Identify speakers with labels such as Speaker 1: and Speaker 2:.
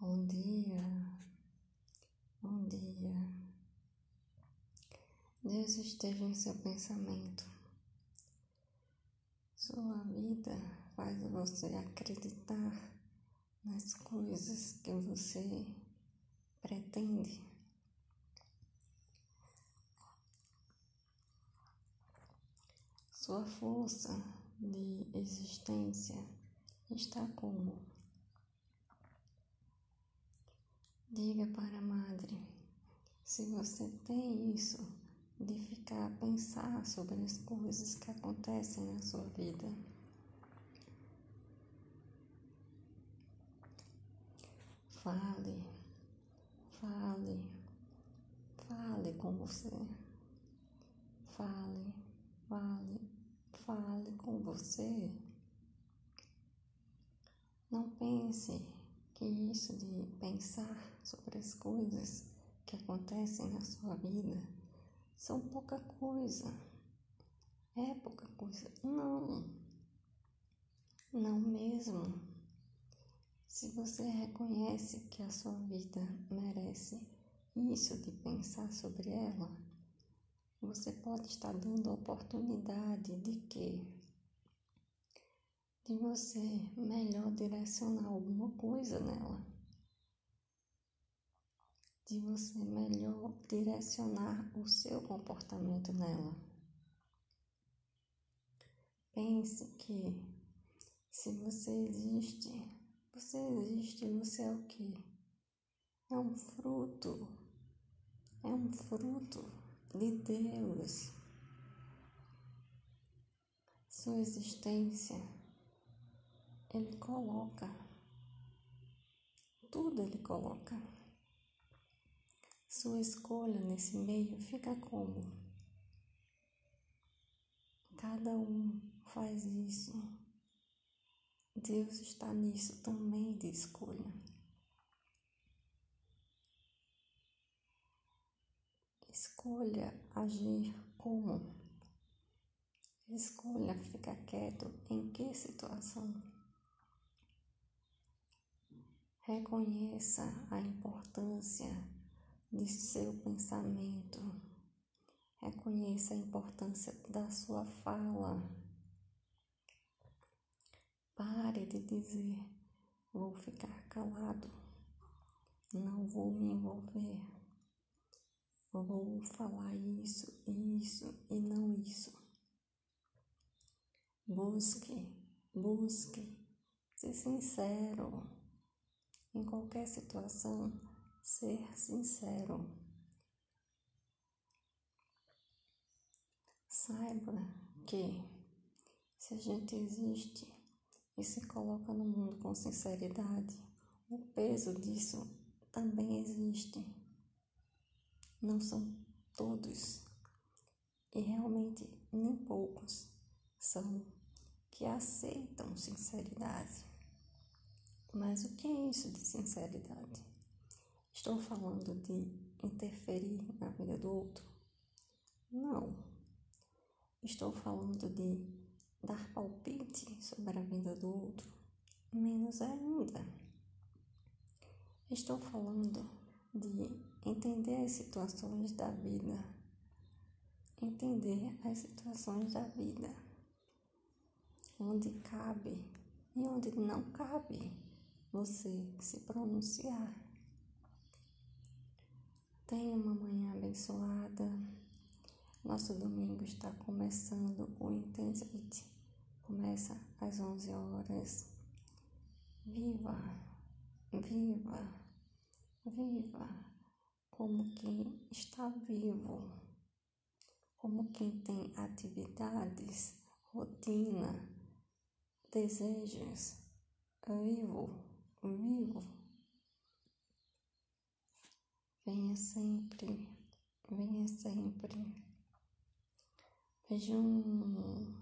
Speaker 1: Bom dia, bom dia. Deus esteja em seu pensamento. Sua vida faz você acreditar nas coisas que você pretende. Sua força de existência está como? Diga para a madre se você tem isso de ficar a pensar sobre as coisas que acontecem na sua vida. Fale, fale, fale com você. Fale, fale, fale com você. Não pense que isso de pensar sobre as coisas que acontecem na sua vida são pouca coisa. É pouca coisa. Não. Não mesmo. Se você reconhece que a sua vida merece isso de pensar sobre ela, você pode estar dando a oportunidade de que de você melhor direcionar alguma coisa nela. De você melhor direcionar o seu comportamento nela. Pense que se você existe, você existe, você é o que? É um fruto, é um fruto de Deus. Sua existência ele coloca. Tudo ele coloca. Sua escolha nesse meio fica como? Cada um faz isso. Deus está nisso também de escolha. Escolha agir como? Escolha ficar quieto em que situação? Reconheça a importância de seu pensamento. Reconheça a importância da sua fala. Pare de dizer: vou ficar calado, não vou me envolver, vou falar isso, isso e não isso. Busque, busque, ser sincero em qualquer situação, ser sincero. Saiba que se a gente existe e se coloca no mundo com sinceridade, o peso disso também existe. Não são todos, e realmente nem poucos são que aceitam sinceridade. Mas o que é isso de sinceridade? Estou falando de interferir na vida do outro? Não. Estou falando de dar palpite sobre a vida do outro? Menos ainda. Estou falando de entender as situações da vida. Entender as situações da vida. Onde cabe e onde não cabe você se pronunciar. Tenha uma manhã abençoada. Nosso domingo está começando o Intensity. Começa às 11 horas. Viva, viva, viva como quem está vivo, como quem tem atividades, rotina, desejos. Vivo vivo. Venha sempre, venha sempre. Veja um